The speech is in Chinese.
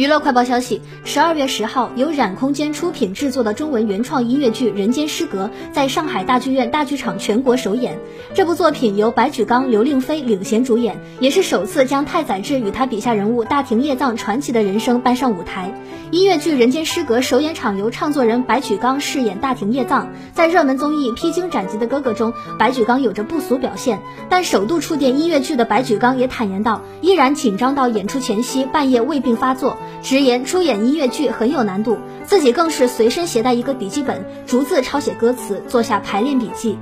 娱乐快报消息：十二月十号，由冉空间出品制作的中文原创音乐剧《人间失格》在上海大剧院大剧场全国首演。这部作品由白举纲、刘令飞领衔主演，也是首次将太宰治与他笔下人物大庭叶藏传奇的人生搬上舞台。音乐剧《人间失格》首演场由唱作人白举纲饰演大庭叶藏。在热门综艺《披荆斩棘的哥哥》中，白举纲有着不俗表现，但首度触电音乐剧的白举纲也坦言道，依然紧张到演出前夕半夜胃病发作。直言出演音乐剧很有难度，自己更是随身携带一个笔记本，逐字抄写歌词，做下排练笔记。